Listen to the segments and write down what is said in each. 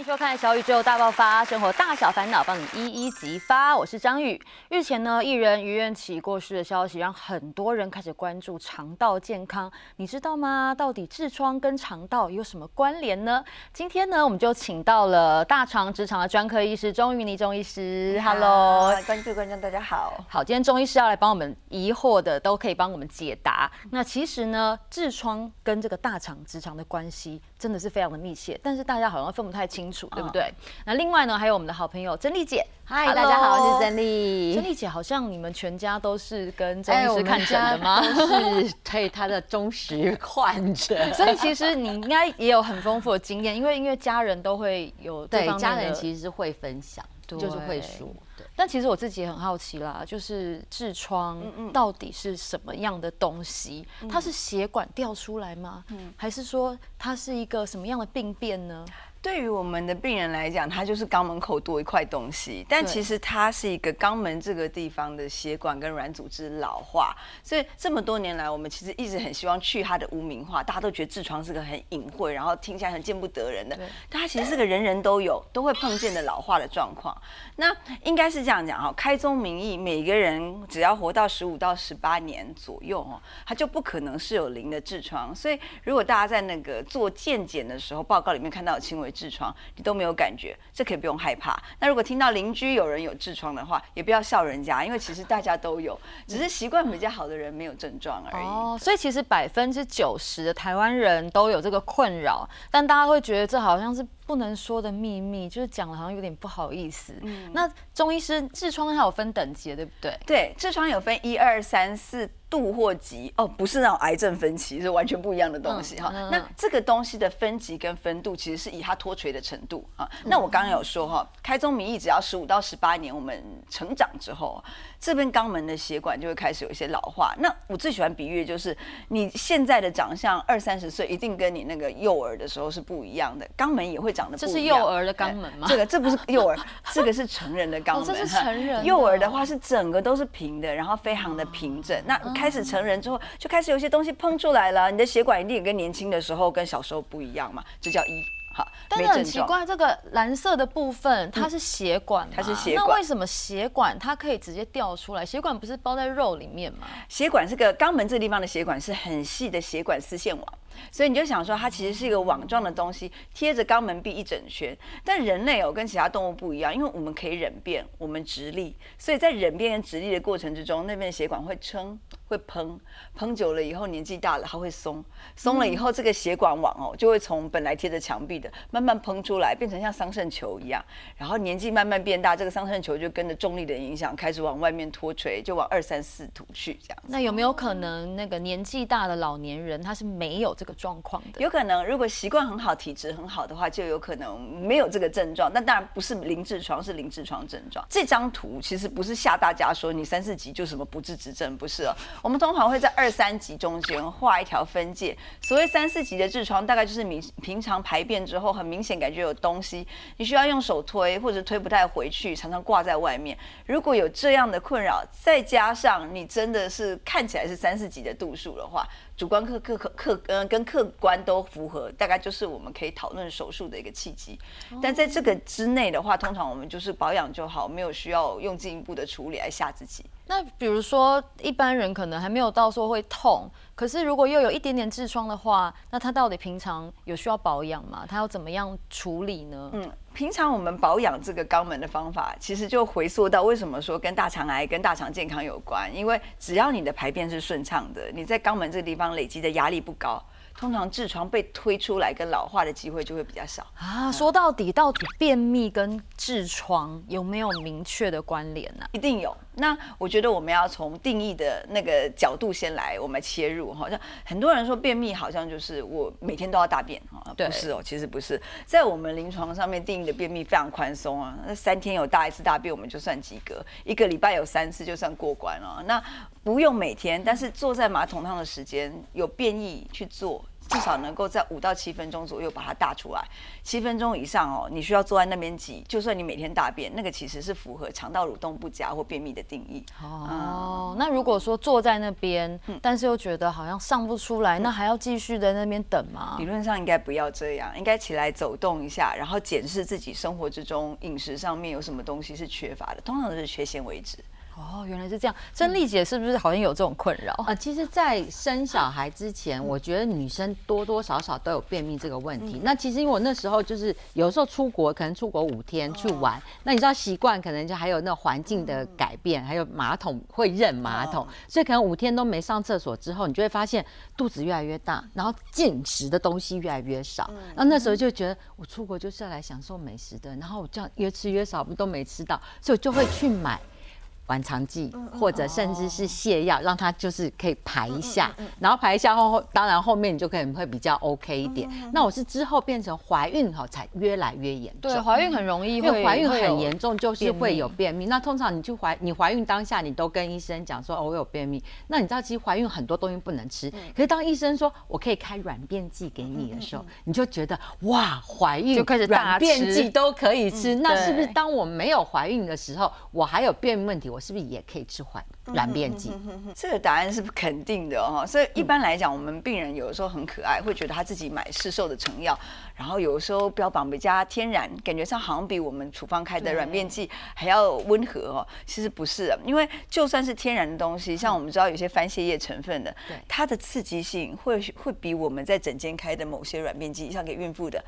迎收看《小宇宙大爆发》，生活大小烦恼帮你一一激发。我是张宇。日前呢，艺人于愿起过世的消息，让很多人开始关注肠道健康。你知道吗？到底痔疮跟肠道有什么关联呢？今天呢，我们就请到了大肠直肠的专科医师钟玉妮钟医师。Hello，观众观众大家好。好，今天钟医师要来帮我们疑惑的，都可以帮我们解答。那其实呢，痔疮跟这个大肠直肠的关系真的是非常的密切，但是大家好像分不太清。清楚对不对？那另外呢，还有我们的好朋友曾丽姐，嗨，大家好，我是曾丽。曾丽姐好像你们全家都是跟钟医师看诊的吗？是对他的忠实患者，所以其实你应该也有很丰富的经验，因为因为家人都会有对家人其实是会分享，就是会说。但其实我自己也很好奇啦，就是痔疮到底是什么样的东西？它是血管掉出来吗？还是说它是一个什么样的病变呢？对于我们的病人来讲，它就是肛门口多一块东西，但其实它是一个肛门这个地方的血管跟软组织老化，所以这么多年来，我们其实一直很希望去它的污名化。大家都觉得痔疮是个很隐晦，然后听起来很见不得人的，但它其实是个人人都有、都会碰见的老化的状况。那应该是这样讲哈，开宗明义，每个人只要活到十五到十八年左右哦，他就不可能是有零的痔疮。所以如果大家在那个做健检的时候，报告里面看到轻微痔疮，你都没有感觉，这可以不用害怕。那如果听到邻居有人有痔疮的话，也不要笑人家，因为其实大家都有，只是习惯比较好的人没有症状而已。哦，所以其实百分之九十的台湾人都有这个困扰，但大家会觉得这好像是不能说的秘密，就是讲了好像有点不好意思。嗯，那中医师痔疮它有分等级，对不对？对，痔疮有分一二三四。度或级哦，不是那种癌症分级，是完全不一样的东西哈。那这个东西的分级跟分度，其实是以它脱垂的程度啊。那我刚刚有说哈，开宗明义，只要十五到十八年，我们成长之后，这边肛门的血管就会开始有一些老化。那我最喜欢比喻就是，你现在的长相二三十岁，一定跟你那个幼儿的时候是不一样的，肛门也会长得不一样。这是幼儿的肛门吗？这个这不是幼儿，这个是成人的肛门。这是成人。幼儿的话是整个都是平的，然后非常的平整。那开始成人之后，就开始有些东西喷出来了。你的血管一定也跟年轻的时候、跟小时候不一样嘛？这叫一好。但是很奇怪，这个蓝色的部分它是血管，它是血管。那为什么血管它可以直接掉出来？血管不是包在肉里面吗？血管这个肛门这地方的血管是很细的血管丝线网。所以你就想说，它其实是一个网状的东西，贴着肛门壁一整圈。但人类哦，跟其他动物不一样，因为我们可以忍便，我们直立，所以在忍便跟直立的过程之中，那边的血管会撑，会膨，膨久了以后，年纪大了它会松，松了以后，这个血管网哦，就会从本来贴着墙壁的，慢慢膨出来，变成像桑葚球一样。然后年纪慢慢变大，这个桑葚球就跟着重力的影响，开始往外面脱垂，就往二三四图去这样。那有没有可能，那个年纪大的老年人他是没有这个？状况的有可能，如果习惯很好、体质很好的话，就有可能没有这个症状。那当然不是零痔疮，是零痔疮症状。这张图其实不是吓大家说你三四级就什么不治之症，不是哦。我们通常会在二三级中间画一条分界。所谓三四级的痔疮，大概就是明平常排便之后很明显感觉有东西，你需要用手推或者推不太回去，常常挂在外面。如果有这样的困扰，再加上你真的是看起来是三四级的度数的话。主观客客客客嗯跟客观都符合，大概就是我们可以讨论手术的一个契机。但在这个之内的话，通常我们就是保养就好，没有需要用进一步的处理来吓自己。那比如说一般人可能还没有到说会痛，可是如果又有一点点痔疮的话，那他到底平常有需要保养吗？他要怎么样处理呢？嗯。平常我们保养这个肛门的方法，其实就回溯到为什么说跟大肠癌、跟大肠健康有关？因为只要你的排便是顺畅的，你在肛门这个地方累积的压力不高。通常痔疮被推出来跟老化的机会就会比较少啊。说到底，到底便秘跟痔疮有没有明确的关联呢？一定有。那我觉得我们要从定义的那个角度先来，我们切入。哈像很多人说便秘好像就是我每天都要大便哈，不是哦，其实不是。在我们临床上面定义的便秘非常宽松啊，那三天有大一次大便我们就算及格，一个礼拜有三次就算过关了。那不用每天，但是坐在马桶上的时间有便意去做。至少能够在五到七分钟左右把它大出来。七分钟以上哦，你需要坐在那边挤，就算你每天大便，那个其实是符合肠道蠕动不佳或便秘的定义。哦，那如果说坐在那边，但是又觉得好像上不出来，那还要继续在那边等吗？理论上应该不要这样，应该起来走动一下，然后检视自己生活之中饮食上面有什么东西是缺乏的，通常都是缺纤维质。哦，原来是这样。珍丽姐是不是好像有这种困扰啊？其实，在生小孩之前，我觉得女生多多少少都有便秘这个问题。那其实因为我那时候就是有时候出国，可能出国五天去玩，那你知道习惯可能就还有那环境的改变，还有马桶会认马桶，所以可能五天都没上厕所之后，你就会发现肚子越来越大，然后进食的东西越来越少。然后那时候就觉得我出国就是要来享受美食的，然后我这样越吃越少，不都没吃到，所以我就会去买。缓肠剂，或者甚至是泻药，让它就是可以排一下，然后排一下后，当然后面你就可能会比较 OK 一点。那我是之后变成怀孕哈，才越来越严重。对，怀孕很容易，因为怀孕很严重，就是会有便秘。那通常你去怀，你怀孕当下，你都跟医生讲说，哦，我有便秘。那你知道，其实怀孕很多东西不能吃，可是当医生说我可以开软便剂给你的时候，你就觉得哇，怀孕就开始软便剂都可以吃。那是不是当我没有怀孕的时候，我还有便秘问题，我是不是也可以吃缓软便剂？这个答案是肯定的哦。所以一般来讲，我们病人有的时候很可爱，会觉得他自己买市售的成药，然后有的时候标榜比较天然，感觉上好像比我们处方开的软便剂还要温和哦。其实不是，因为就算是天然的东西，像我们知道有些番泻叶成分的，它的刺激性会会比我们在诊间开的某些软便剂，像给孕妇的。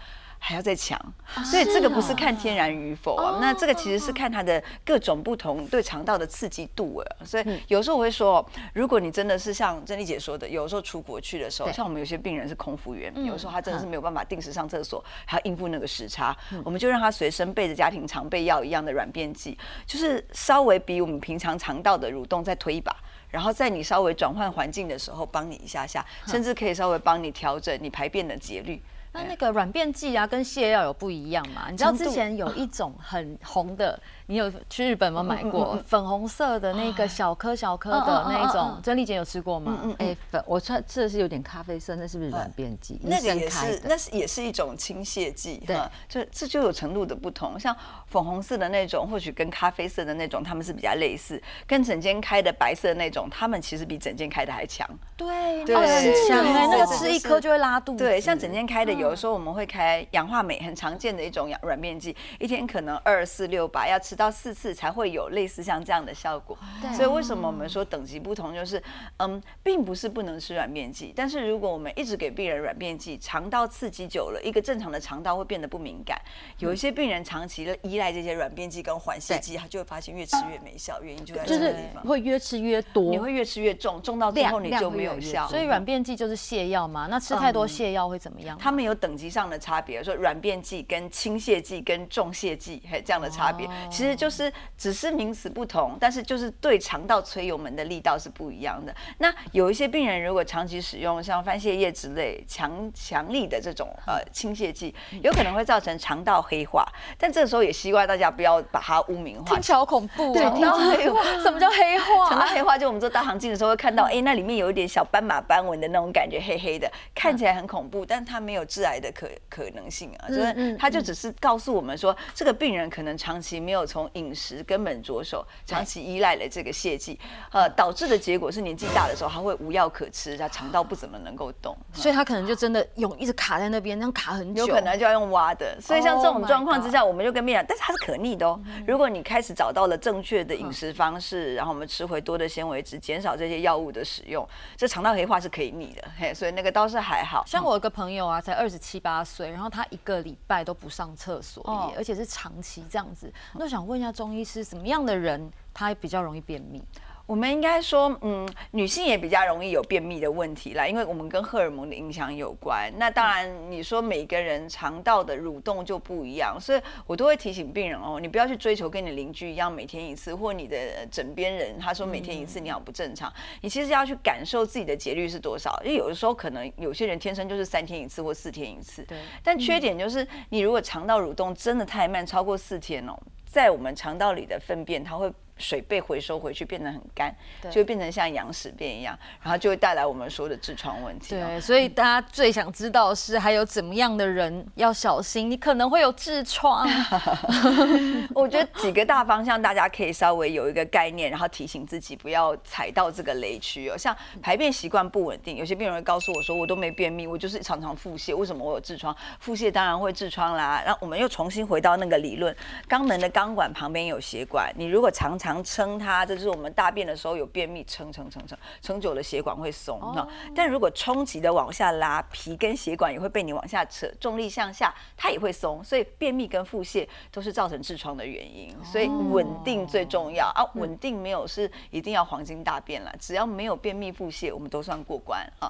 还要再强，所以这个不是看天然与否啊，那这个其实是看它的各种不同对肠道的刺激度啊。所以有时候我会说，如果你真的是像珍妮姐说的，有时候出国去的时候，像我们有些病人是空服员，有时候他真的是没有办法定时上厕所，还要应付那个时差，我们就让他随身备着家庭常备药一样的软便剂，就是稍微比我们平常肠道的蠕动再推一把，然后在你稍微转换环境的时候帮你一下下，甚至可以稍微帮你调整你排便的节律。那那个软便剂啊，跟泻药有不一样嘛？你知道之前有一种很红的。你有去日本有？买过粉红色的那个小颗小颗的那种，珍丽姐有吃过吗？嗯哎，粉我吃吃的是有点咖啡色，那是不是软便剂？那个也是，那是也是一种清泻剂。对，这这就有程度的不同。像粉红色的那种，或许跟咖啡色的那种，他们是比较类似。跟整间开的白色那种，他们其实比整间开的还强。对，对，很强哎，那个吃一颗就会拉肚子。对，像整间开的，有的时候我们会开氧化镁，很常见的一种软软便剂，一天可能二四六八，要吃到。到四次才会有类似像这样的效果，所以为什么我们说等级不同，就是嗯，并不是不能吃软便剂，但是如果我们一直给病人软便剂，肠道刺激久了，一个正常的肠道会变得不敏感。有一些病人长期的依赖这些软便剂跟缓泻剂，他就会发现越吃越没效，原因就在这个地方，会越吃越多，你会越吃越重，重到最后你就没有效。所以软便剂就是泻药嘛？那吃太多泻药会怎么样？他们有等级上的差别，说软便剂跟轻泻剂跟重泻剂嘿这样的差别，其实。就是只是名词不同，但是就是对肠道催油门的力道是不一样的。那有一些病人如果长期使用像番泻叶之类强强力的这种呃清泻剂，有可能会造成肠道黑化。但这个时候也希望大家不要把它污名化，听起来好恐怖。对，肠道黑化，什么叫黑化？肠道黑化就我们做大肠镜的时候会看到，哎，那里面有一点小斑马斑纹的那种感觉，黑黑的，看起来很恐怖，但它没有致癌的可可能性啊。就是他就只是告诉我们说，这个病人可能长期没有从饮食根本着手，长期依赖了这个泻剂，呃，导致的结果是年纪大的时候，他会无药可吃，他肠道不怎么能够动，所以他可能就真的用一直卡在那边，那样卡很久，有可能就要用挖的。所以像这种状况之下，我们就跟病人，但是它是可逆的哦。如果你开始找到了正确的饮食方式，然后我们吃回多的纤维质，减少这些药物的使用，这肠道黑化是可以逆的。嘿，所以那个倒是还好。像我有个朋友啊，才二十七八岁，然后他一个礼拜都不上厕所，而且是长期这样子。那我想问一下中医师，什么样的人他比较容易便秘？我们应该说，嗯，女性也比较容易有便秘的问题啦，因为我们跟荷尔蒙的影响有关。那当然，你说每个人肠道的蠕动就不一样，所以我都会提醒病人哦，你不要去追求跟你邻居一样每天一次，或你的枕边人他说每天一次你好不正常。你其实要去感受自己的节律是多少，因为有的时候可能有些人天生就是三天一次或四天一次。对。但缺点就是，你如果肠道蠕动真的太慢，超过四天哦，在我们肠道里的粪便它会。水被回收回去，变得很干，就会变成像羊屎便一样，然后就会带来我们说的痔疮问题。对，所以大家最想知道是，还有怎么样的人要小心，你可能会有痔疮。我觉得几个大方向，大家可以稍微有一个概念，然后提醒自己不要踩到这个雷区哦。像排便习惯不稳定，有些病人会告诉我说，我都没便秘，我就是常常腹泻，为什么我有痔疮？腹泻当然会痔疮啦。然后我们又重新回到那个理论，肛门的肛管旁边有血管，你如果常常撑它，这就是我们大便的时候有便秘，撑撑撑撑撑久了血管会松。哈但如果冲击的往下拉，皮跟血管也会被你往下扯，重力向下，它也会松。所以便秘跟腹泻都是造成痔疮的原因。所以稳定最重要啊，稳定没有是一定要黄金大便了，只要没有便秘腹泻，我们都算过关啊。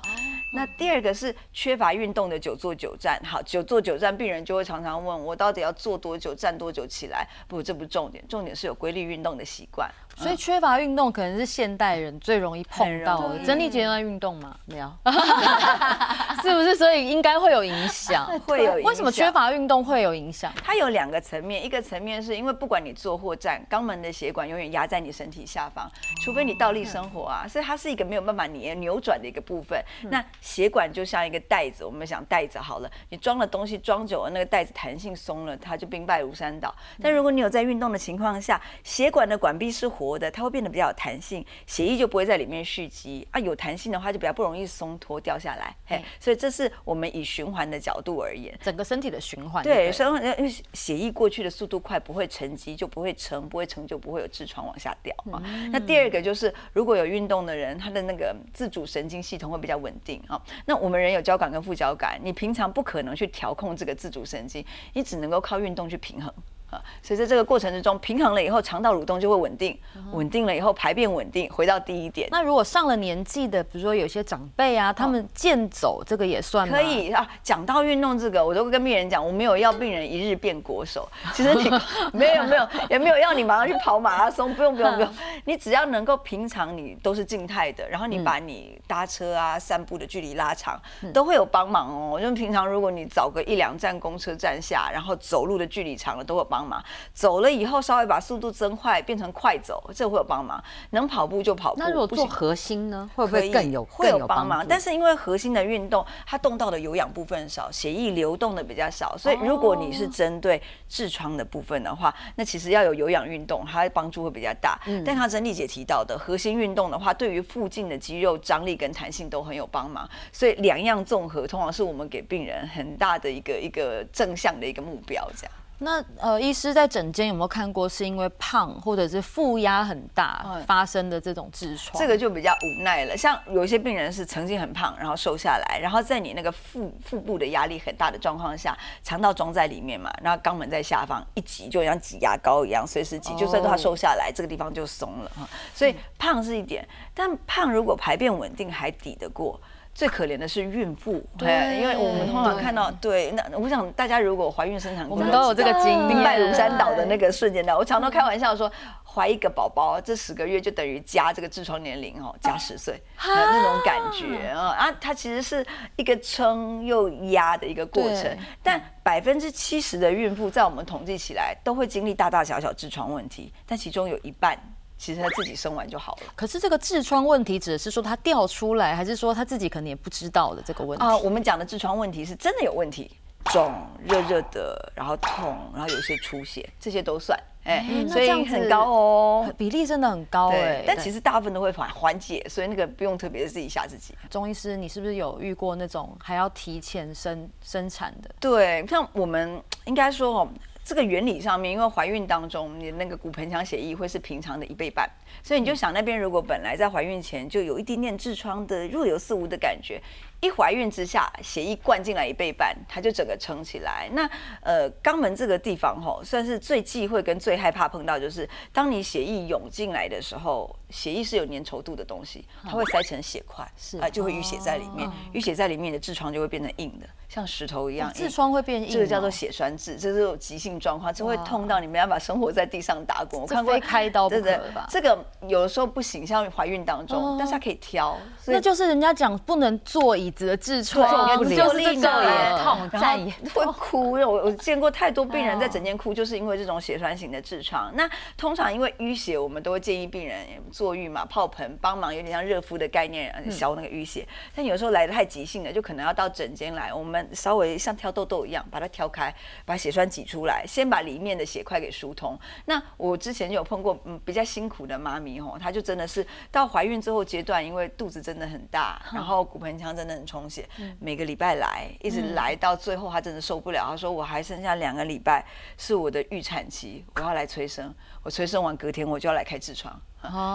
那第二个是缺乏运动的久坐久站，好，久坐久站，病人就会常常问我到底要坐多久，站多久起来？不，这不是重点，重点是有规律运动的习惯。qua. 所以缺乏运动可能是现代人最容易碰到的。曾丽杰在运动吗？没有，是不是？所以应该会有影响，会有。为什么缺乏运动会有影响？它有两个层面，一个层面是因为不管你坐或站，肛门的血管永远压在你身体下方，除非你倒立生活啊，所以它是一个没有办法你扭转的一个部分。那血管就像一个袋子，我们想袋子好了，你装了东西装久了，那个袋子弹性松了，它就兵败如山倒。但如果你有在运动的情况下，血管的管壁是活。活的，它会变得比较有弹性，血液就不会在里面蓄积啊。有弹性的话，就比较不容易松脱掉下来。嘿，所以这是我们以循环的角度而言，整个身体的循环。对，所以因为血液过去的速度快，不会沉积，就不会沉，不会沉就不会有痔疮往下掉啊。那第二个就是，如果有运动的人，他的那个自主神经系统会比较稳定啊。那我们人有交感跟副交感，你平常不可能去调控这个自主神经，你只能够靠运动去平衡。所以在这个过程之中，平衡了以后，肠道蠕动就会稳定，稳定了以后，排便稳定，回到第一点。那如果上了年纪的，比如说有些长辈啊，他们健走，这个也算可以啊。讲到运动这个，我都跟病人讲，我没有要病人一日变国手。其实你 没有没有，也没有要你马上去跑马拉松，不用不用不用。你只要能够平常你都是静态的，然后你把你搭车啊、散步的距离拉长，都会有帮忙哦。就平常如果你找个一两站公车站下，然后走路的距离长了，都会帮。嘛，走了以后稍微把速度增快，变成快走，这会有帮忙。能跑步就跑步。那如果做核心呢，会不会更有会有帮忙？但是因为核心的运动，它动到的有氧部分少，血液流动的比较少，所以如果你是针对痔疮的部分的话，那其实要有有氧运动，它帮助会比较大。但像珍丽姐提到的核心运动的话，对于附近的肌肉张力跟弹性都很有帮忙。所以两样综合，通常是我们给病人很大的一个一个正向的一个目标，这样。那呃，医师在诊间有没有看过是因为胖或者是负压很大发生的这种痔疮？这个就比较无奈了。像有一些病人是曾经很胖，然后瘦下来，然后在你那个腹腹部的压力很大的状况下，肠道装在里面嘛，然后肛门在下方一挤，就像挤牙膏一样，随时挤，就算他瘦下来，这个地方就松了哈。所以胖是一点，但胖如果排便稳定，还抵得过。最可怜的是孕妇，对，因为我们通常看到，对，那我想大家如果怀孕生产，我们都有这个经历，兵败如山倒的那个瞬间的。我常常开玩笑说，怀一个宝宝，这十个月就等于加这个痔疮年龄哦，加十岁，那种感觉啊啊，它其实是一个撑又压的一个过程。但百分之七十的孕妇在我们统计起来都会经历大大小小痔疮问题，但其中有一半。其实他自己生完就好了。可是这个痔疮问题，指的是说他掉出来，还是说他自己可能也不知道的这个问题？啊，我们讲的痔疮问题是真的有问题，肿、热热的，然后痛，然后有些出血，这些都算。哎，所以很高哦，比例真的很高哎。但其实大部分都会缓缓解，所以那个不用特别自己吓自己。钟医师，你是不是有遇过那种还要提前生生产的？对，像我们应该说哦。这个原理上面，因为怀孕当中，你的那个骨盆腔血液会是平常的一倍半，所以你就想那边如果本来在怀孕前就有一点点痔疮的若有似无的感觉。一怀孕之下，血液灌进来一倍半，它就整个撑起来。那呃，肛门这个地方吼，算是最忌讳跟最害怕碰到，就是当你血液涌进来的时候，血液是有粘稠度的东西，它会塞成血块，是啊，就会淤血在里面，淤血在里面的痔疮就会变成硬的，像石头一样。痔疮会变硬，这个叫做血栓痔，这是有急性状况，这会痛到你没办法生活在地上打滚。我看过开刀不可吧？这个有的时候不行，像怀孕当中，但是它可以挑。那就是人家讲不能坐以子的痔疮，不就是这坐个也痛然后站也会哭。我我见过太多病人在哦诊间哭，就是因为这种血栓型的痔疮。那通常因为淤血，我们都会建议病人坐浴嘛，泡盆帮忙，有点像热敷的概念，呃消那个淤血。但有时候来的太急性了，就可能要到诊间来，我们稍微像挑痘痘一样把它挑开，把血栓挤出来，先把里面的血块给疏通。那我之前就有碰过嗯比较辛苦的妈咪吼，她就真的是到怀孕之后阶段，因为肚子真的很大，然后骨盆腔真的很充血，每个礼拜来，一直来到最后他真的受不了，他说我还剩下两个礼拜是我的预产期，我要来催生，我催生完隔天我就要来开痔疮。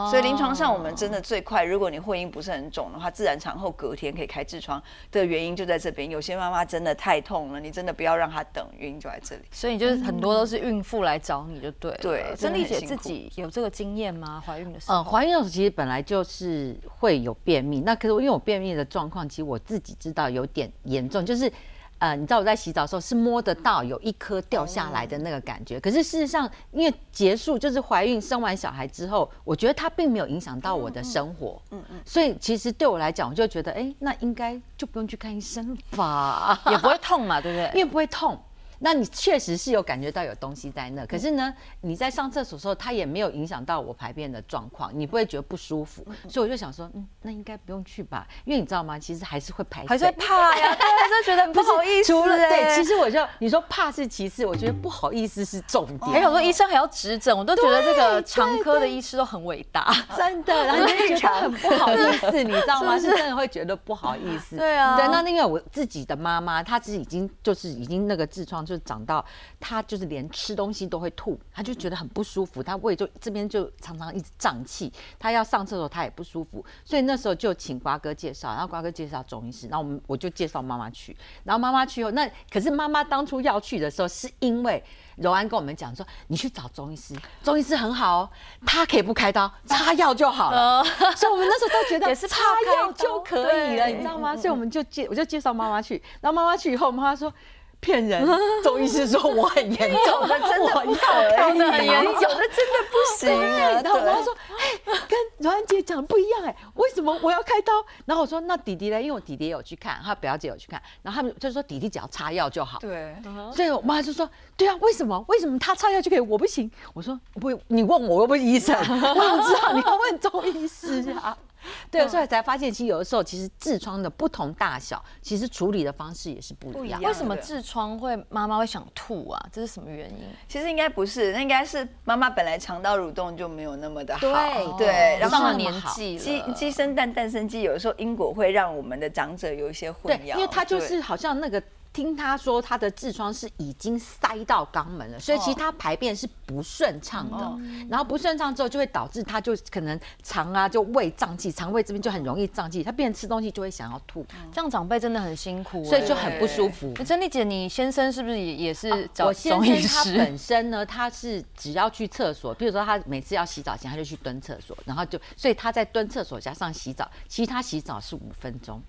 所以临床上我们真的最快，如果你会阴不是很肿的话，自然产后隔天可以开痔疮的原因就在这边。有些妈妈真的太痛了，你真的不要让她等，原因就在这里。所以就是很多都是孕妇来找你就对了。对真珍丽姐自己有这个经验吗？怀孕的时候？嗯，怀孕的时候其实本来就是会有便秘，那可是因为我便秘的状况，其实我自己知道有点严重，就是。呃，你知道我在洗澡的时候是摸得到有一颗掉下来的那个感觉，可是事实上，因为结束就是怀孕生完小孩之后，我觉得它并没有影响到我的生活，嗯嗯，所以其实对我来讲，我就觉得，哎，那应该就不用去看医生吧，也不会痛嘛，对不对？因为不会痛。那你确实是有感觉到有东西在那，可是呢，你在上厕所的时候，它也没有影响到我排便的状况，你不会觉得不舒服，所以我就想说，嗯，那应该不用去吧，因为你知道吗？其实还是会排水，还是会怕呀，对，就觉得很不好意思。除了对，哎其实我就你说怕是其次，我觉得不好意思是重点。还有说医生还要指诊，我都觉得这个常科的医师都很伟大。真的，然后就觉得很不好意思，你知道吗？是真的会觉得不好意思。对啊对，那因为我自己的妈妈，她其实已经就是已经那个痔疮就长到，他就是连吃东西都会吐，他就觉得很不舒服，他胃就这边就常常一直胀气，他要上厕所他也不舒服，所以那时候就请瓜哥介绍，然后瓜哥介绍中医师，然后我们我就介绍妈妈去，然后妈妈去后，那可是妈妈当初要去的时候，是因为柔安跟我们讲说，你去找中医师，中医师很好哦，他可以不开刀，擦药就好了。所以我们那时候都觉得也 是擦药就可以了，你知道吗？所以我们就介我就介绍妈妈去，然后妈妈去以后，妈妈说。骗人！中医师说我很严重，的 真的要可以，开刀有的真的不行 啊。然后我妈说：“哎，跟柔安姐讲不一样哎，为什么我要开刀？”然后我说：“那弟弟呢？因为我弟弟也有去看，他表姐有去看，然后他们就说弟弟只要擦药就好。”对，所以我妈就说：“对啊，为什么？为什么他擦药就可以，我不行？”我说：“不，你问我，我又不是医生，我怎么知道？你要问中医师啊。” 对，所以才发现，其实有的时候，其实痔疮的不同大小，其实处理的方式也是不一样。为什么痔疮会妈妈会想吐啊？这是什么原因？其实应该不是，那应该是妈妈本来肠道蠕动就没有那么的好，对对，然后上了年纪鸡了，鸡生蛋，蛋生鸡，有的时候因果会让我们的长者有一些混，淆，因为他就是好像那个。听他说，他的痔疮是已经塞到肛门了，所以其实他排便是不顺畅的。然后不顺畅之后，就会导致他就可能肠啊就胃胀气，肠胃这边就很容易胀气，他变成吃东西就会想要吐，这样长辈真的很辛苦欸，所以就很不舒服。那珍妮姐，你先生是不是也也是找我先中医生他师？本身呢，他是只要去厕所，比如说他每次要洗澡前，他就去蹲厕所，然后就所以他在蹲厕所加上洗澡，其实他洗澡是五分钟，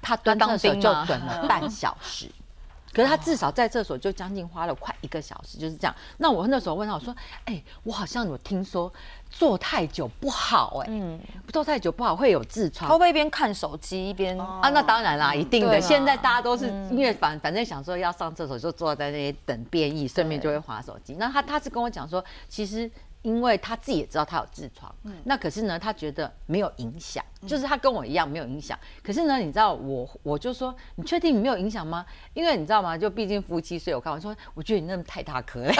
他蹲厕所就蹲了半小时。可是他至少在厕所就将近花了快一个小时，就是这样。那我那时候问他，我说：“哎、我好像有听说坐太久不好、哎，嗯，坐太久不好会有痔疮他会。一边看手机一边？啊，那当然啦，一定的。现在大家都是因为反反正想说要上厕所，就坐在那里等便意，顺便就会划手机。那他他是跟我讲说，其实因为他自己也知道他有痔疮，嗯那可是呢，他觉得没有影响，就是他跟我一样没有影响。可是呢，你知道我我就说，你确定你没有影响吗？因为你知道吗？就毕竟夫妻，所以我看我说，我觉得你那么太大颗了。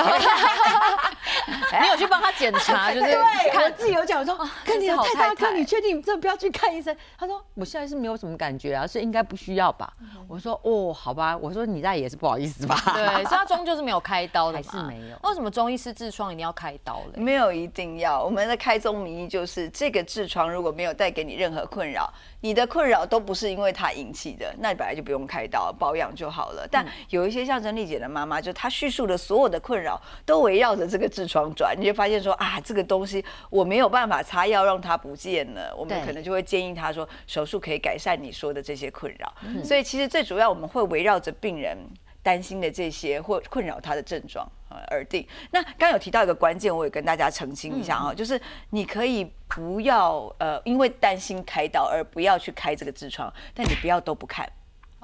你有去帮他检查，就是看自己有讲，我说看你太大颗，你确定你真的不要去看医生？他说我现在是没有什么感觉啊，所以应该不需要吧。我说哦，好吧，我说你那也是不好意思吧？对，所以他终究是没有开刀的嘛，还是没有那为什么中医师痔疮一定要开刀嘞？没有一定要，我们的开宗明义就是，这个痔疮如果没有带给你任何困扰，你的困扰都不是因为它引起的，那你本来就不用开刀，保养就好了。但有一些像珍丽姐的妈妈，就她叙述的所有的困扰都围绕着这个痔疮转，你就发现说啊，这个东西我没有办法擦药让它不见了，我们可能就会建议她说手术可以改善你说的这些困扰。所以其实最主要我们会围绕着病人。担心的这些或困扰他的症状呃而定。那刚刚有提到一个关键，我也跟大家澄清一下啊、就是你可以不要呃因为担心开刀而不要去开这个痔疮，但你不要都不看。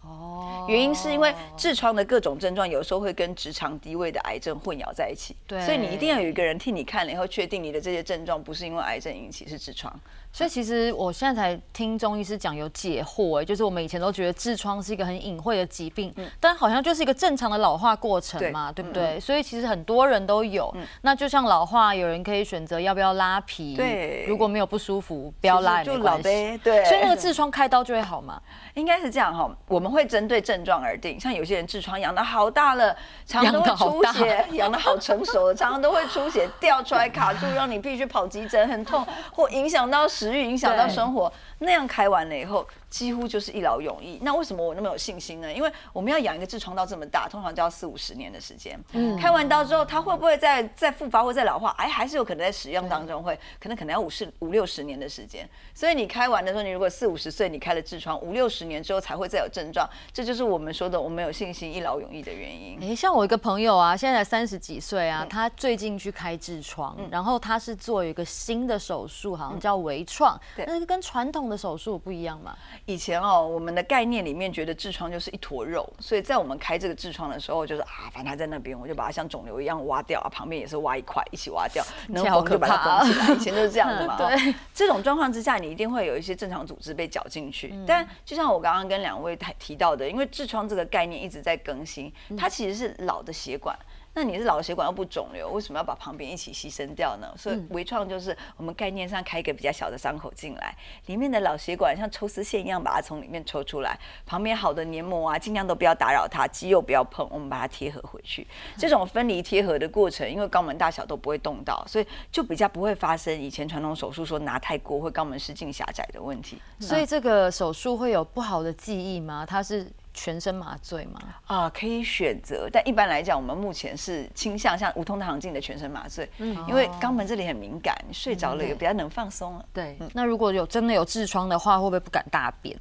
哦，原因是因为痔疮的各种症状有时候会跟直肠低位的癌症混淆在一起，对所以你一定要有一个人替你看了以后，确定你的这些症状不是因为癌症引起，是痔疮。所以其实我现在才听中医师讲有解惑，哎，就是我们以前都觉得痔疮是一个很隐晦的疾病，但好像就是一个正常的老化过程嘛，对不对？所以其实很多人都有。那就像老化，有人可以选择要不要拉皮，对如果没有不舒服，不要拉也没关系。对。所以那个 痔疮开刀就会好吗？应该是这样哈，我们会针对症状而定。像有些人痔疮养的好大了，常常都会出血，养的好成熟了，常常都会出血掉出来卡住，让你必须跑急诊，很痛，或影响到食欲，影响到生活。那样开完了以后，几乎就是一劳永逸。那为什么我那么有信心呢？因为我们要养一个痔疮到这么大，通常就要四五十年的时间。嗯，开完刀之后，它会不会再再复发或再老化？哎，还是有可能在使用当中会，可能可能要五十五六十年的时间。所以你开完的时候，你如果四五十岁，你开了痔疮，五六十年之后才会再有症状，这就是我们说的我们有信心一劳永逸的原因。哎，像我一个朋友啊，现在才三十几岁啊，他最近去开痔疮，然后他是做一个新的手术，好像叫微创，对那个跟传统的手术不一样嘛？以前哦，我们的概念里面觉得痔疮就是一坨肉，所以在我们开这个痔疮的时候，就是啊，反正它在那边，我就把它像肿瘤一样挖掉，啊，旁边也是挖一块一起挖掉，能好可缝就把它怕缝起来。以前就是这样的嘛。对哦，这种状况之下，你一定会有一些正常组织被搅进去。但就像我刚刚跟两位提提到的，因为痔疮这个概念一直在更新，它其实是老的血管。那你是老血管又不肿瘤，为什么要把旁边一起牺牲掉呢？所以微创就是我们概念上开一个比较小的伤口进来，里面的老血管像抽丝线一样把它从里面抽出来，旁边好的黏膜啊，尽量都不要打扰它，肌肉不要碰，我们把它贴合回去。这种分离贴合的过程，因为肛门大小都不会动到，所以就比较不会发生以前传统手术说拿太过会肛门失禁狭窄的问题。所以这个手术会有不好的记忆吗？它是全身麻醉吗？啊，可以选择，但一般来讲，我们目前是倾向像无痛糖镜的全身麻醉，嗯因为肛门这里很敏感，你睡着了也比较能放松了。对，那如果有真的有痔疮的话，会不会不敢大便？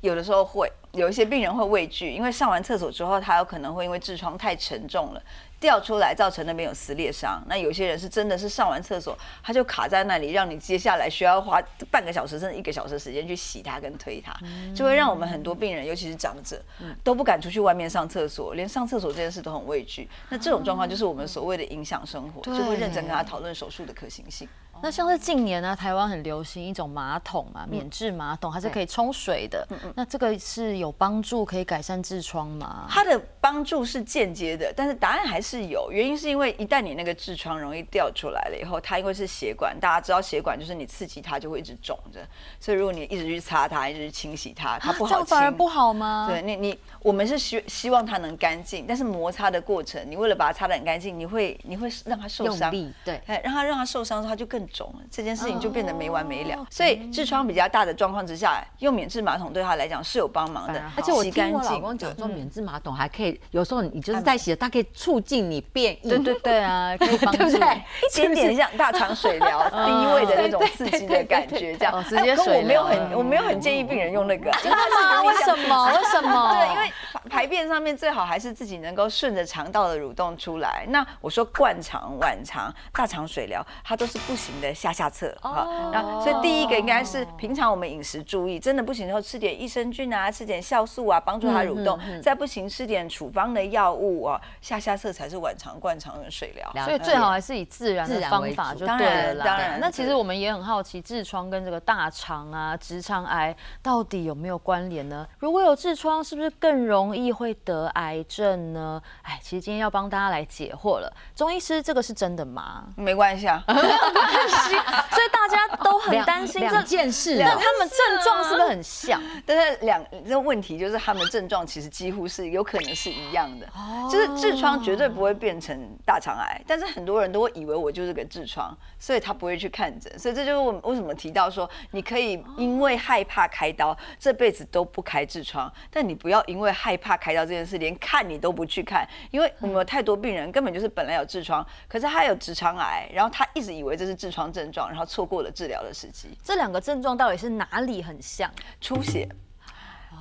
有的时候会有一些病人会畏惧，因为上完厕所之后，他有可能会因为痔疮太沉重了掉出来，造成那边有撕裂伤。那有些人是真的是上完厕所，他就卡在那里，让你接下来需要花半个小时甚至一个小时时间去洗它跟推它，就会让我们很多病人，尤其是长者，都不敢出去外面上厕所，连上厕所这件事都很畏惧。那这种状况就是我们所谓的影响生活，就会认真跟他讨论手术的可行性。那像是近年呢，台湾很流行一种马桶嘛，免治马桶，它是可以冲水的。那这个是有帮助，可以改善痔疮吗？它的帮助是间接的，但是答案还是有。原因是因为一旦你那个痔疮容易掉出来了以后，它因为是血管，大家知道血管就是你刺激它就会一直肿着，所以如果你一直去擦它，一直去清洗它，它不啊这好清。样反而不好吗？对你，你我们是希希望它能干净，但是摩擦的过程，你为了把它擦得很干净，你会你会让它受伤，对，哎，让它让它受伤之后，它就更肿了，这件事情就变得没完没哦了。所以痔疮比较大的状况之下，用免治马桶对他来讲是有帮忙的而且我洗听我干净老公讲说，免治马桶还可以，有时候你就是在洗的，它可以促进你变异。对对对啊，可以帮助。对不对？一点点像大肠水疗 第一位的那种刺激的感觉，这样哦直接水疗我没有很，我没有很建议病人用那个，真真的吗？为什么？为什么？对，因为排排便上面最好还是自己能够顺着肠道的蠕动出来。那我说灌肠、晚肠、大肠水疗，它都是不行的下下策啊。那，所以第一个应该是平常我们饮食注意，真的不行的时候吃点益生菌啊，吃点酵素啊，帮助它蠕动。再不行吃点处方的药物啊，下下策才是晚肠、灌肠的水疗。所以最好还是以自然的自然方法就当对了当然那其实我们也很好奇，痔疮跟这个大肠啊、直肠癌到底有没有关联呢？如果有痔疮，是不是更容易会得癌症呢？哎，其实今天要帮大家来解惑了。中医师，这个是真的吗？没关系啊，没关系所以大家都很担心这两件事那哦。他们症状是不是很像？但是两这个问题就是他们症状其实几乎是有可能是一样的，就是痔疮绝对不会变成大肠癌，但是很多人都会以为我就是个痔疮，所以他不会去看诊，所以这就是我们为什么提到说你可以因为害怕开刀，这辈子都不开痔疮，但你不要因为害怕开刀这件事连看你都不去看，因为我们有太多病人根本就是本来有痔疮，可是他有直肠癌，然后他一直以为这是痔疮症状，然后错过了治疗的时机。这两个症状到底是哪里很像？出血。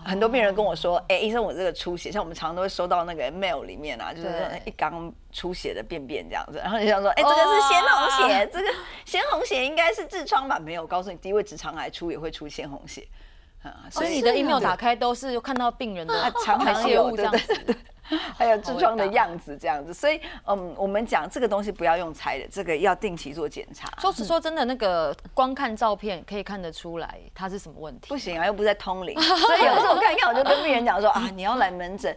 很多病人跟我说：“哎、医生，我这个出血，像我们常常都会收到那个 mail 里面啊，就是对一缸出血的便便这样子，然后你想说，哎、这个是鲜红血，这个鲜红血应该是痔疮吧？没有，我告诉你，第一位直肠癌出也会出鲜红血。所以你的 email 打开都是看到病人的肠排泄常有物这样子。还有痔疮的样子这样子，所以嗯，我们讲这个东西不要用猜的，这个要定期做检查。说实说真的，那个光看照片可以看得出来它是什么问题。不行啊，又不是在通灵，所以有时候我看一看，我就跟病人讲说啊，你要来门诊。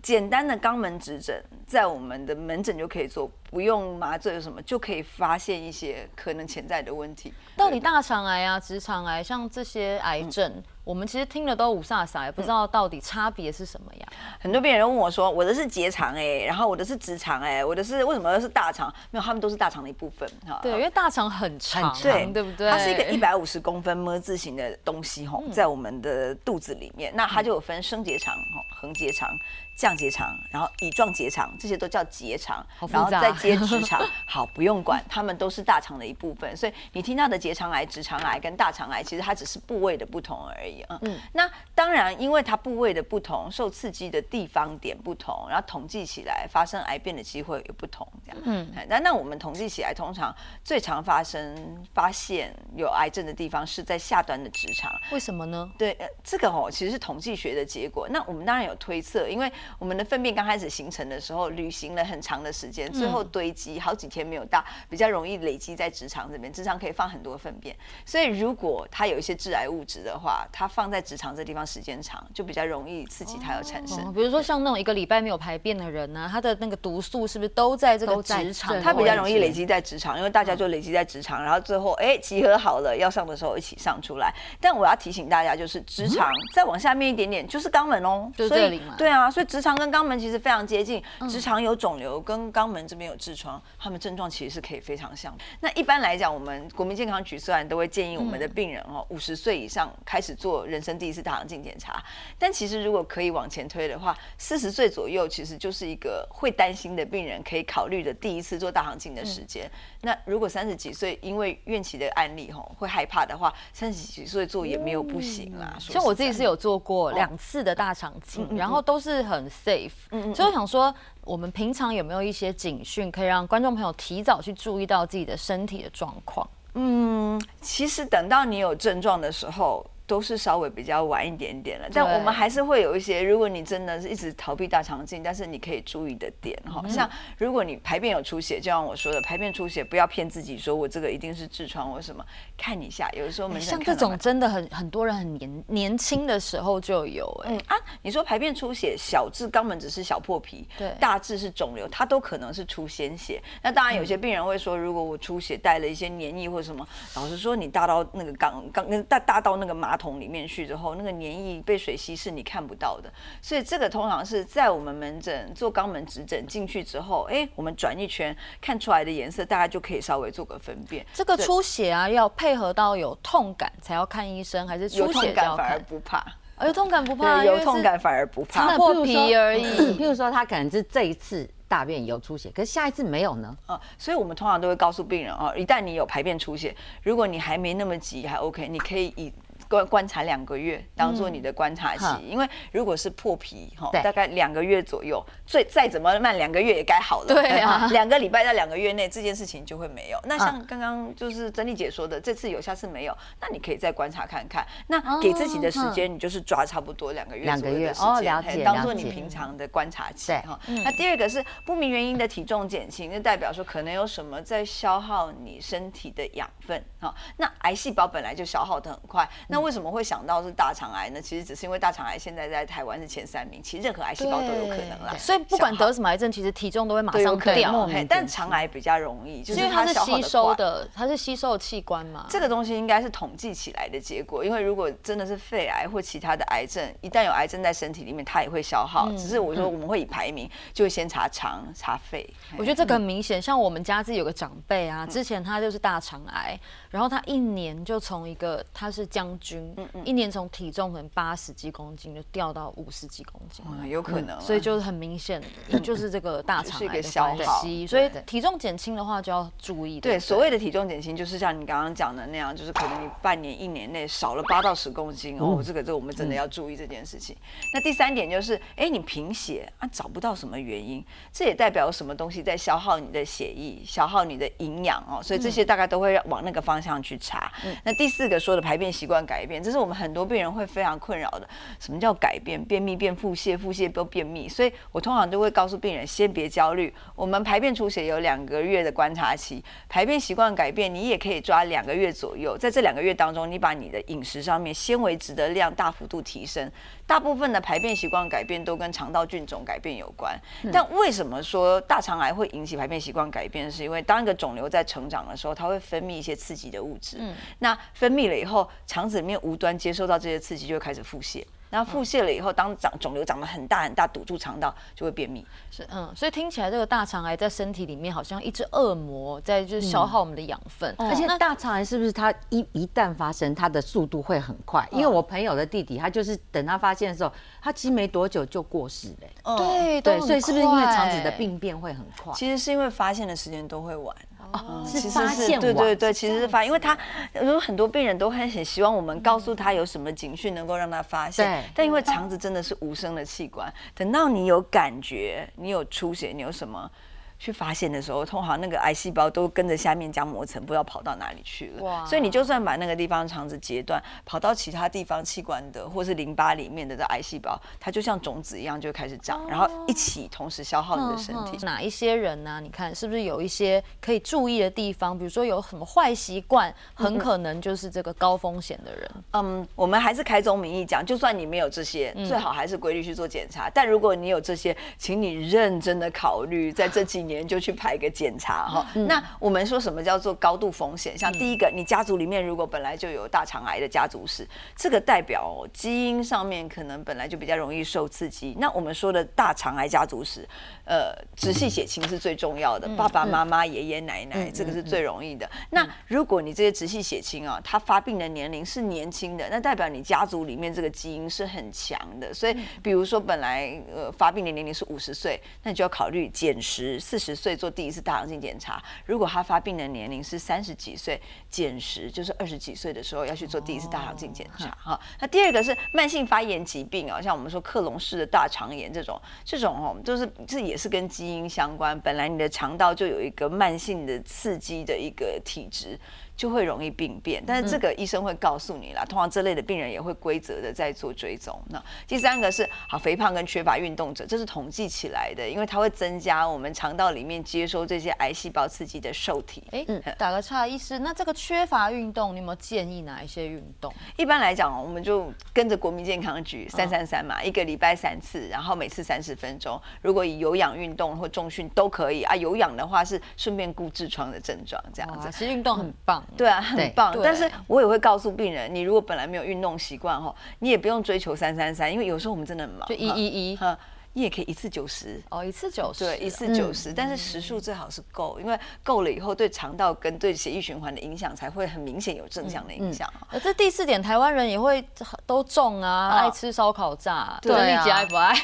简单的肛门指诊，在我们的门诊就可以做，不用麻醉什么，就可以发现一些可能潜在的问题。到底大肠癌啊、直肠癌，像这些癌症，我们其实听了都五煞煞，也不知道到底差别是什么呀？很多病人问我说：“我的是结肠哎，然后我的是直肠哎，我的是为什么是大肠？没有，他们都是大肠的一部分哈。对，因为大肠很长，对对不对？它是一个一百五十公分么字形的东西吼，在我们的肚子里面，那它就有分升结肠哈、横结肠。降结肠，然后乙状结肠，这些都叫结肠，然后再接直肠。好，不用管，他们都是大肠的一部分。所以你听到的结肠癌、直肠癌跟大肠癌，其实它只是部位的不同而已啊。嗯，那当然，因为它部位的不同，受刺激的地方点不同，然后统计起来发生癌变的机会也不同。这样，嗯，那那我们统计起来，通常最常发生发现有癌症的地方是在下端的直肠。为什么呢？对，这个哦，其实是统计学的结果。那我们当然有推测，因为我们的粪便刚开始形成的时候，旅行了很长的时间，最后堆积好几天没有大，比较容易累积在直肠这边。直肠可以放很多粪便，所以如果它有一些致癌物质的话，它放在直肠这地方时间长，就比较容易刺激它有产生。比如说像那种一个礼拜没有排便的人呢，他的那个毒素是不是都在这个直肠？它比较容易累积在直肠，因为大家就累积在直肠，然后最后哎集合好了要上的时候一起上出来。但我要提醒大家，就是直肠再往下面一点点就是肛门哦，就这里嘛。对啊，所以直肠跟肛门其实非常接近，直肠有肿瘤，跟肛门这边有痔疮，他们症状其实是可以非常像。那一般来讲，我们国民健康局虽然都会建议我们的病人哦，五十岁以上开始做人生第一次大肠镜检查，但其实如果可以往前推的话，四十岁左右其实就是一个会担心的病人可以考虑的第一次做大肠镜的时间。那如果三十几岁因为孕期的案例吼会害怕的话，三十几岁做也没有不行啦。像我自己是有做过两次的大肠镜，然后都是很 safe。所以我想说，我们平常有没有一些警讯，可以让观众朋友提早去注意到自己的身体的状况？嗯，其实等到你有症状的时候。都是稍微比较晚一点点了，但我们还是会有一些。如果你真的是一直逃避大肠镜，但是你可以注意的点哈，像如果你排便有出血，就像我说的，排便出血不要骗自己说我这个一定是痔疮或什么，看一下，有的时候门像这种真的很很多人很年年轻的时候就有哎。啊，你说排便出血，小痔肛门只是小破皮，对，大致是肿瘤，它都可能是出鲜血。那当然有些病人会说，如果我出血带了一些黏液或什么，老实说你大到那个肛肛大大到那个马桶里面去之后，那个粘液被水稀释，你看不到的。所以这个通常是在我们门诊做肛门指诊进去之后，哎，我们转一圈看出来的颜色，大家就可以稍微做个分辨。这个出血啊，要配合到有痛感才要看医生，还是有痛感反而不怕？有痛感不怕，有痛感反而不怕，破皮而已。譬如说他可能是这一次大便有出血，可是下一次没有呢？啊，所以我们通常都会告诉病人啊，一旦你有排便出血，如果你还没那么急，还 OK，你可以以。观观察两个月，当做你的观察期，因为如果是破皮哈，大概两个月左右，最再怎么慢，两个月也该好了。对啊，两个礼拜到两个月内，这件事情就会没有。那像刚刚就是珍妮姐说的，这次有，下次没有，那你可以再观察看看。那给自己的时间，你就是抓差不多两个月两个月哦，了解，当做你平常的观察期哈。那第二个是不明原因的体重减轻，就代表说可能有什么在消耗你身体的养分哈。那癌细胞本来就消耗的很快，那那为什么会想到是大肠癌呢？其实只是因为大肠癌现在在台湾是前三名，其实任何癌细胞都有可能啦。所以不管得什么癌症，其实体重都会马上掉。但肠癌比较容易，就是因为它是吸收的，它是吸收的器官嘛。这个东西应该是统计起来的结果，因为如果真的是肺癌或其他的癌症，一旦有癌症在身体里面，它也会消耗。只是我说我们会以排名，就会先查肠、查肺。我觉得这个很明显，像我们家自己有个长辈啊，之前他就是大肠癌，然后他一年就从一个他是将军。嗯嗯，一年从体重可能八十几公斤就掉到五十几公斤，有可能，所以就是很明显，就是这个大肠癌的消耗。所以体重减轻的话就要注意。对，所谓的体重减轻，就是像你刚刚讲的那样，就是可能你半年、一年内少了八到十公斤哦，这个这个我们真的要注意这件事情。那第三点就是，哎，你贫血啊，找不到什么原因，这也代表什么东西在消耗你的血液，消耗你的营养哦，所以这些大概都会往那个方向去查。那第四个说的排便习惯改。改变，这是我们很多病人会非常困扰的。什么叫改变？便秘变腹泻，腹泻都便秘。所以我通常都会告诉病人，先别焦虑。我们排便出血有两个月的观察期，排便习惯改变，你也可以抓两个月左右。在这两个月当中，你把你的饮食上面纤维质的量大幅度提升。大部分的排便习惯改变都跟肠道菌种改变有关。但为什么说大肠癌会引起排便习惯改变？是因为当一个肿瘤在成长的时候，它会分泌一些刺激的物质。嗯，那分泌了以后，肠子里面无端接收到这些刺激，就会开始腹泻。然后腹泻了以后，当长肿瘤长得很大很大，堵住肠道，就会便秘。是，嗯，所以听起来这个大肠癌在身体里面好像一只恶魔在就是消耗我们的养分。而且大肠癌是不是它一一旦发生，它的速度会很快？因为我朋友的弟弟，他就是等他发现的时候，他其实没多久就过世了。对对，所以是不是因为肠子的病变会很快？其实是因为发现的时间都会晚。哦，是发现对对对，其实是发，因为他有很多病人都很很希望我们告诉他有什么警讯能够让他发现，但因为肠子真的是无声的器官，等到你有感觉，你有出血，你有什么？去发现的时候，通常那个癌细胞都跟着下面浆膜层，不知道跑到哪里去了。哇！所以你就算把那个地方肠子截断，跑到其他地方器官的，或是淋巴里面的这癌细胞，它就像种子一样就开始长，然后一起同时消耗你的身体。哪一些人呢？你看是不是有一些可以注意的地方？比如说有什么坏习惯，很可能就是这个高风险的人。嗯，我们还是开宗明义讲，就算你没有这些，最好还是规律去做检查。但如果你有这些，请你认真的考虑在这几。年就去排个检查哈。那我们说什么叫做高度风险？像第一个，你家族里面如果本来就有大肠癌的家族史，这个代表基因上面可能本来就比较容易受刺激。那我们说的大肠癌家族史，呃，直系血亲是最重要的，爸爸妈妈、爷爷奶奶，这个是最容易的。那如果你这些直系血亲啊，他发病的年龄是年轻的，那代表你家族里面这个基因是很强的。所以，比如说本来呃发病的年龄是五十岁，那你就要考虑减十四。十岁做第一次大肠镜检查，如果他发病的年龄是三十几岁，减十就是二十几岁的时候要去做第一次大肠镜检查哈。那第二个是慢性发炎疾病啊，像我们说克隆式的大肠炎这种，这种哦，就是这也是跟基因相关，本来你的肠道就有一个慢性的刺激的一个体质。就会容易病变，但是这个医生会告诉你啦。通常这类的病人也会规则的在做追踪。那第三个是好肥胖跟缺乏运动者，这是统计起来的，因为它会增加我们肠道里面接收这些癌细胞刺激的受体。哎，打个岔，医师，那这个缺乏运动，你有没有建议哪一些运动？一般来讲，我们就跟着国民健康局三三三嘛，一个礼拜三次，然后每次三十分钟。如果以有氧运动或重训都可以啊。有氧的话是顺便顾痔疮的症状这样子。其实运动很棒。对啊，很棒。但是我也会告诉病人，你如果本来没有运动习惯哈，你也不用追求三三三，因为有时候我们真的很忙。就一一一哈，你也可以一次九十哦，一次九十，对，一次九十。但是时数最好是够，因为够了以后，对肠道跟对血液循环的影响才会很明显有正向的影响啊。这第四点，台湾人也会都重啊，爱吃烧烤炸，对，丽姐爱不爱？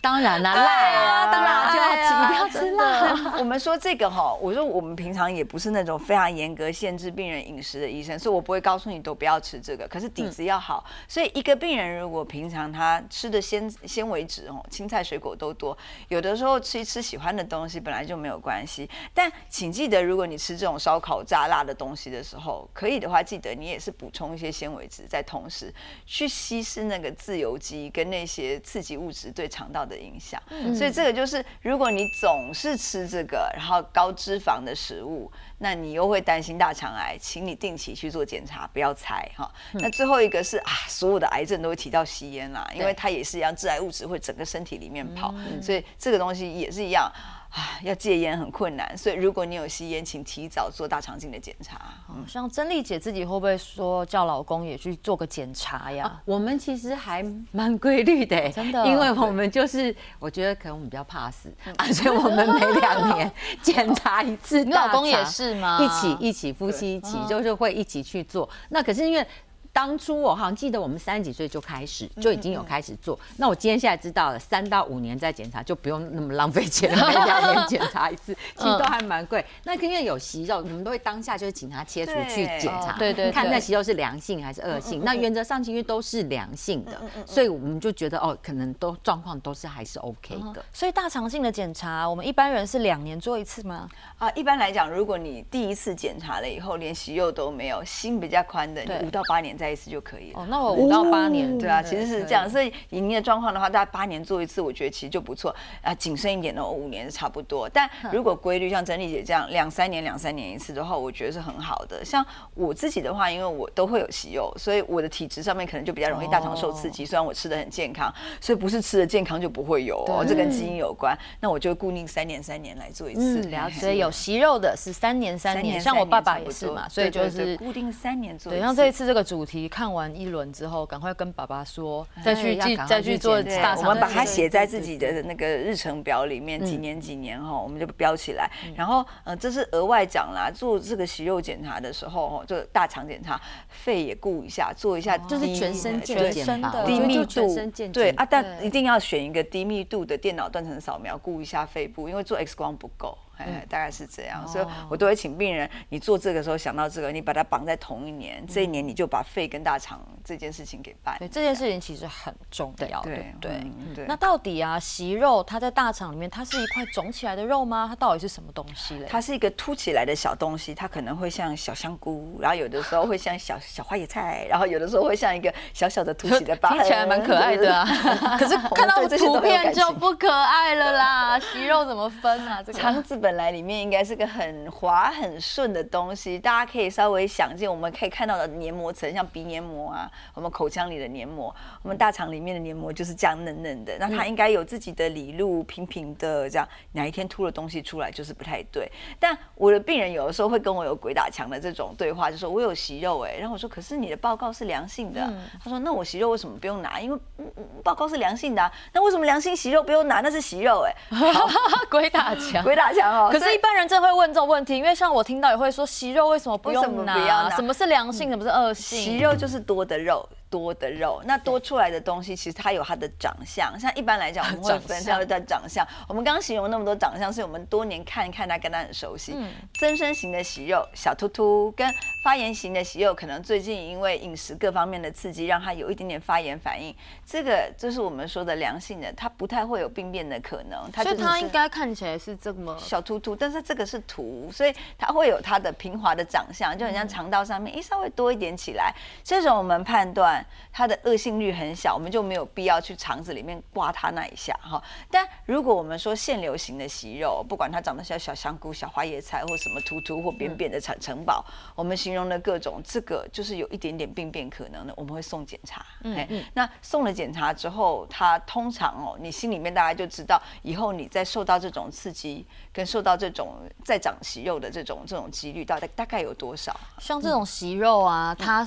当然啦，辣啊，当然就要吃，一定要吃辣。我们说这个哈，我说我们平常也不是那种非常严格限制病人饮食的医生，所以我不会告诉你都不要吃这个。可是底子要好，所以一个病人如果平常他吃的纤纤维质哦，青菜水果都多，有的时候吃一吃喜欢的东西本来就没有关系。但请记得，如果你吃这种烧烤炸辣的东西的时候，可以的话，记得你也是补充一些纤维质，在同时去稀释那个自由基跟那些刺激物质对肠道。的影响，所以这个就是，如果你总是吃这个，然后高脂肪的食物，那你又会担心大肠癌，请你定期去做检查，不要猜哈。那最后一个是啊，所有的癌症都会提到吸烟啦，因为它也是一样，致癌物质会整个身体里面跑，所以这个东西也是一样。啊，要戒烟很困难，所以如果你有吸烟，请提早做大肠镜的检查。嗯，像珍丽姐自己会不会说叫老公也去做个检查呀？我们其实还蛮规律的，真的，因为我们就是我觉得可能我们比较怕死，而且我们每两年 检查一次。你老公也是吗？一起一起夫妻一起就是会一起去做。那可是因为。当初我好像记得我们三十几岁就开始就已经有开始做，那我今天现在知道了，三到五年再检查就不用那么浪费钱了，每两年检查一次，其实都还蛮贵。那因为有息肉，你们都会当下就是请他切除去检查，对对，看那息肉是良性还是恶性。那原则上其实都是良性的，所以我们就觉得哦，可能都状况都是还是 OK 的。所以大肠性的检查，我们一般人是两年做一次吗？啊，一般来讲，如果你第一次检查了以后连息肉都没有，心比较宽的，你五到八年。再一次就可以了。哦，那我五到八年，对啊，其实是这样，所以以您的状况的话，大概八年做一次，我觉得其实就不错啊。谨慎一点的，五年是差不多。但如果规律像珍丽姐这样两三年、两三年一次的话，我觉得是很好的。像我自己的话，因为我都会有息肉，所以我的体质上面可能就比较容易大肠受刺激。虽然我吃的很健康，所以不是吃的健康就不会有哦，这跟基因有关。那我就固定三年、三年来做一次。嗯了解所以 有息肉的是三年三年，像我爸爸也是嘛，所以就是固定三年做一对，像这一次这个主题看完一轮之后，赶快跟爸爸说，再去继要赶快去再去做我们把它写在自己的那个日程表里面，几年几年哈，我们就标起来。然后呃，这是额外讲啦，做这个息肉检查的时候哈，就大肠检查，肺也顾一下，做一下就是全身全身的低密度对啊，但一定要选一个低密度的电脑断层扫描，顾一下肺部，因为做 X 光不够。哎，大概是这样，所以我都会请病人，你做这个时候想到这个，你把它绑在同一年，这一年你就把肺跟大肠这件事情给办。对这件事情其实很重要，对对不对？那到底啊，息肉它在大肠里面，它是一块肿起来的肉吗？它到底是什么东西嘞？它是一个凸起来的小东西，它可能会像小香菇，然后有的时候会像小小花椰菜，然后有的时候会像一个小小的凸起的疤痕，听起来蛮可爱的啊，可是看到 图片就不可爱了啦。息肉怎么分啊？这个肠子本来里面应该是个很滑很顺的东西，大家可以稍微想见，我们可以看到的黏膜层，像鼻黏膜啊，我们口腔里的黏膜，我们大肠里面的黏膜就是这样嫩嫩的。那它应该有自己的理路，平平的这样。哪一天凸了东西出来，就是不太对。但我的病人有的时候会跟我有鬼打墙的这种对话，就说我有息肉哎、然后我说可是你的报告是良性的啊、他说那我息肉为什么不用拿？因为报告是良性的、啊，那为什么良性息肉不用拿？那是息肉哎、鬼打墙。鬼打墙哦。可是，一般人真的会问这种问题，因为像我听到也会说息肉为什么不用拿什么是良性，什么是恶性？息肉就是多的肉。多的肉，那多出来的东西，其实它有它的长相。像一般来讲，我们会 分它的长相。我们刚刚形容那么多长相，是我们多年看一看它，跟它很熟悉。增生型的息肉，小突突，跟发炎型的息肉，可能最近因为饮食各方面的刺激，让它有一点点发炎反应。这个就是我们说的良性的，它不太会有病变的可能。它所以它应该看起来是这么小突突，但是这个是凸，所以它会有它的平滑的长相，就很像肠道上面，诶，稍微多一点起来。这种我们判断它的恶性率很小，我们就没有必要去肠子里面刮它那一下哈。但如果我们说腺瘤型的息肉，不管它长得像小香菇、小花椰菜或什么突突或扁扁的城城堡，我们形容的各种，这个就是有一点点病变可能的，我们会送检查。嗯，那送了检查之后，它通常哦，你心里面大概就知道，以后你再受到这种刺激，跟受到这种再长息肉的这种这种几率，大概大概有多少？像这种息肉啊，它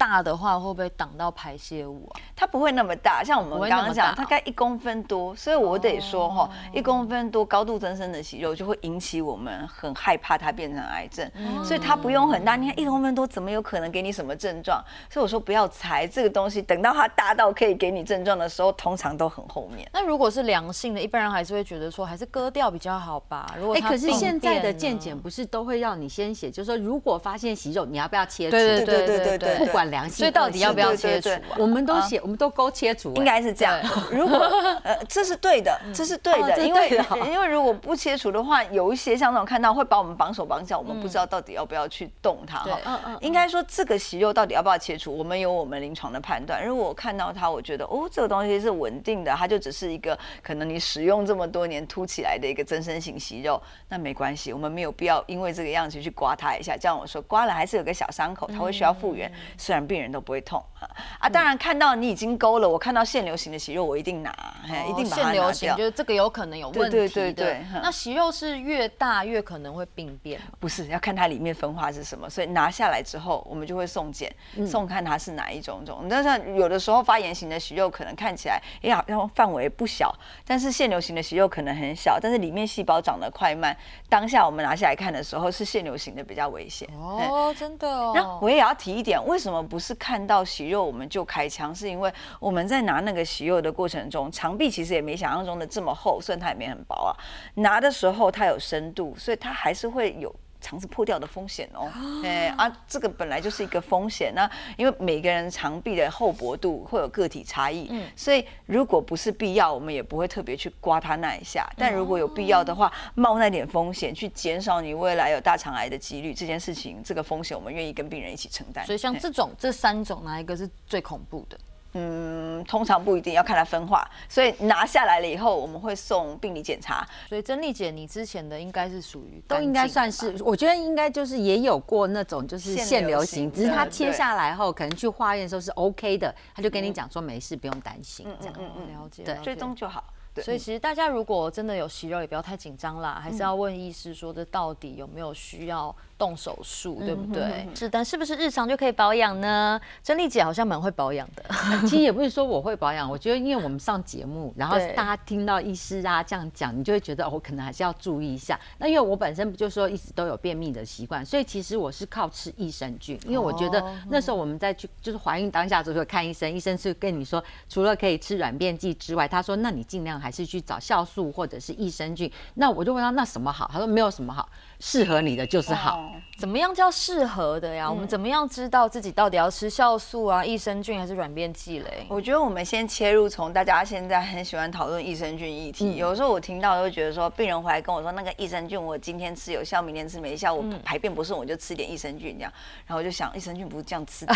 大的话会不会挡到排泄物啊？它不会那么大，像我们刚刚讲，大大概一公分多，所以我得说哈，哦一公分多高度增生的息肉就会引起我们很害怕它变成癌症，嗯所以它不用很大。你看一公分多，怎么有可能给你什么症状？所以我说不要猜这个东西，等到它大到可以给你症状的时候，通常都很后面。那如果是良性的，一般人还是会觉得说，还是割掉比较好吧。如果哎，它可是现在的健检不是都会让你先写，就是说如果发现息肉，你要不要切除？对对对对对对对，对对不管良性，所以到底要不要切除啊？我们都写，我们都勾切除，应该是这样。如果呃，这是对的，这是对的，哦因为 因为如果不切除的话，有一些像那种看到会把我们绑手绑脚，我们不知道到底要不要去动它哈。嗯嗯应该说这个息肉到底要不要切除，我们有我们临床的判断。如果我看到它，我觉得哦，这个东西是稳定的，它就只是一个可能你使用这么多年凸起来的一个增生型息肉，那没关系，我们没有必要因为这个样子去刮它一下。这样我说刮了还是有个小伤口，它会需要复原，虽然病人都不会痛啊。啊，当然看到你已经勾了，我看到腺瘤型的息肉，我一定拿，嘿一定把它拿掉腺瘤型，掉就。是这个有可能有问题对的。对对对嗯那息肉是越大越可能会病变。不是要看它里面分化是什么，所以拿下来之后，我们就会送检，嗯送看它是哪一种种。但是有的时候发炎型的息肉可能看起来，哎好像范围不小，但是腺瘤型的息肉可能很小，但是里面细胞长得快慢，当下我们拿下来看的时候，是腺瘤型的比较危险。嗯哦，真的哦。那我也要提一点，为什么不是看到息肉我们就开枪？是因为我们在拿那个息肉的过程中，肠壁其实也没想象中的这么厚，虽然它也没很薄啊。拿的时候它有深度，所以它还是会有。肠子破掉的风险哦。哎啊，这个本来就是一个风险。那因为每个人肠壁的厚薄度会有个体差异，嗯所以如果不是必要，我们也不会特别去刮它那一下。但如果有必要的话，冒那点风险去减少你未来有大肠癌的几率，这件事情这个风险我们愿意跟病人一起承担。所以像这种这三种，哪一个是最恐怖的？嗯，通常不一定要看它分化，所以拿下来了以后，我们会送病理检查。所以珍丽姐，你之前的应该是属于都应该算是，我觉得应该就是也有过那种就是腺瘤型，只是它切下来后，可能去化验的时候是 OK 的，他就跟你讲说没事，不用担心，这样。了解，对，追踪就好。所以其实大家如果真的有息肉，也不要太紧张啦，还是要问医师说这到底有没有需要动手术，对不对？是，但是不是日常就可以保养呢？珍丽姐好像蛮会保养的。其实也不是说我会保养，我觉得因为我们上节目，然后大家听到医师啊这样讲，你就会觉得我可能还是要注意一下。那因为我本身不就说一直都有便秘的习惯，所以其实我是靠吃益生菌。因为我觉得那时候我们在去就是怀孕当下的时候看医生，医生是跟你说除了可以吃软便剂之外，他说那你尽量还是去找酵素或者是益生菌。那我就问他那什么好？他说没有什么好，适合你的就是好。怎么样叫适合的呀？我们怎么样知道自己到底要吃酵素啊、益生菌还是软便剂嘞？我觉得我们先切入从大家现在很喜欢讨论益生菌议题。有时候我听到都觉得说，病人回来跟我说那个益生菌我今天吃有效，明天吃没效，我排便不顺我就吃点益生菌这样。然后我就想，益生菌不是这样吃的。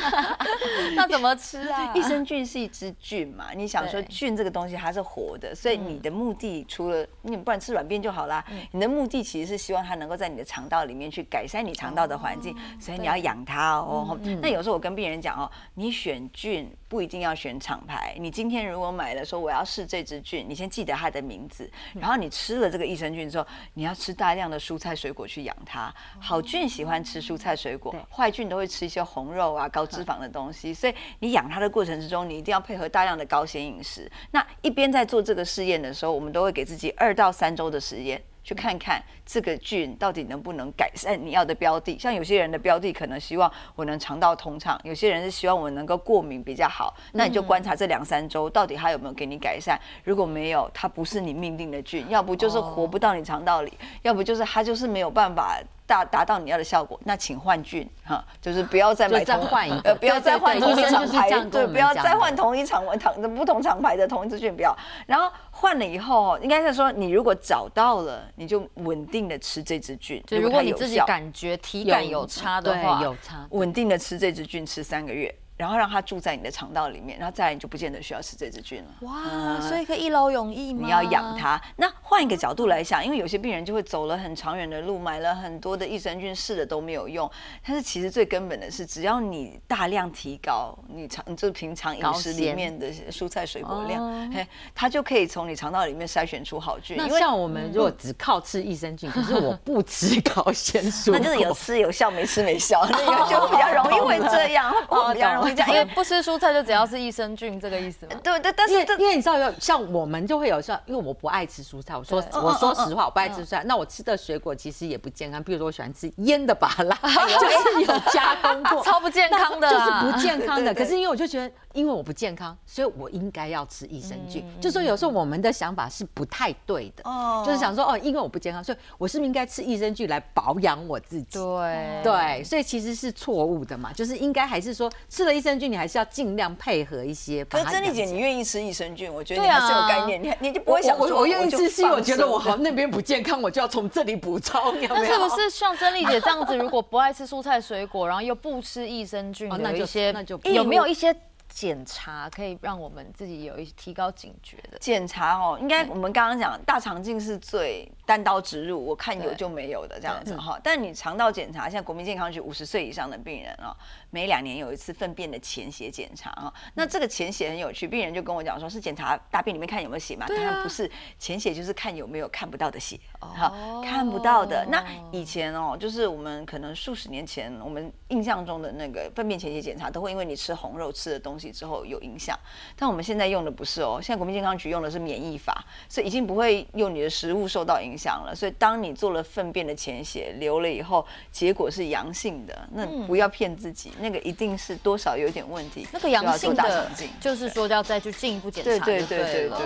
那怎么吃啊？益生菌是一支菌嘛？你想说菌这个东西它是活的，所以你的目的除了你不然吃软便就好啦。你的目的其实是希望它能够在你的肠道里面去改善你肠道的环境，所以你要养它哦。那有时候我跟病人讲哦，你选菌不一定要选厂牌。你今天如果买了说我要试这支菌，你先记得它的名字，然后你吃了这个益生菌之后，你要吃大量的蔬菜水果去养它。好菌喜欢吃蔬菜水果，坏菌都会吃一些红肉啊、高脂肪的东西。所以你养它的过程之中，你一定要配合大量的高纤饮食。那一边在做这个试验的时候，我们都会给自己二到三周的实验。去看看这个菌到底能不能改善你要的标的，像有些人的标的可能希望我能肠道通畅，有些人是希望我能够过敏比较好，那你就观察这两三周到底它有没有给你改善。如果没有，它不是你命定的菌，要不就是活不到你肠道里，要不就是它就是没有办法。达达到你要的效果，那请换菌哈，就是不要再买再换一个，不要再换同一厂牌，对，不要再换同一厂厂的不同厂牌的同一支菌，不要。然后换了以后，应该是说你如果找到了，你就稳定的吃这支菌。就如果你自己感觉体感有差的话，有差，稳定的吃这支菌吃三个月。然后让它住在你的肠道里面，然后再来你就不见得需要吃这支菌了。哇，所以可以一劳永逸吗？你要养它。那换一个角度来想，因为有些病人就会走了很长远的路，买了很多的益生菌试了都没有用。但是其实最根本的是，只要你大量提高你常就平常饮食里面的蔬菜水果量，嘿，它就可以从你肠道里面筛选出好菌。那像我们如果只靠吃益生菌，可是我不吃高纤素那就是有吃有效，没吃没效，那个就比较容易会这样，比较容易。因为不吃蔬菜就只要是益生菌这个意思吗？对对，但是因为你知道，有像我们就会有像，因为我不爱吃蔬菜，我说我说实话，我不爱吃蔬菜。那我吃的水果其实也不健康，比如说我喜欢吃腌的芭拉，就是有加工过，超不健康的，就是不健康的。可是因为我就觉得，因为我不健康，所以我应该要吃益生菌。就说有时候我们的想法是不太对的，就是想说哦，因为我不健康，所以我是不是应该吃益生菌来保养我自己？对对，所以其实是错误的嘛，就是应该还是说吃了益生菌，你还是要尽量配合一些。可是珍妮姐，你愿意吃益生菌，我觉得你还是有概念，你你就不会想说，我愿意吃，是我觉得我好那边不健康，我就要从这里补充。那是不是像珍妮姐这样子，如果不爱吃蔬菜水果，然后又不吃益生菌 的一些，那就有没有一些？检查可以让我们自己有一提高警觉的检查哦，应该我们刚刚讲大肠镜是最单刀直入，我看有就没有的这样子哈。但你肠道检查，像国民健康局五十岁以上的病人啊，每两年有一次粪便的潜血检查啊。那这个潜血很有趣，病人就跟我讲说，是检查大便里面看有没有血嘛？当然不是，潜血就是看有没有看不到的血，哈看不到的。那以前哦，就是我们可能数十年前，我们印象中的那个粪便潜血检查，都会因为你吃红肉吃的东西。之后有影响，但我们现在用的不是哦，现在国民健康局用的是免疫法，所以已经不会用你的食物受到影响了。所以当你做了粪便的潜血流了以后，结果是阳性的，那不要骗自己，那个一定是多少有点问题。那个阳性的，就是说要再去进一步检查。对对对对对。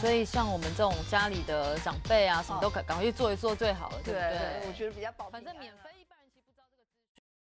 所以像我们这种家里的长辈啊，什么都赶赶快去做一做最好了，对不对？我觉得比较保。反正免费一般。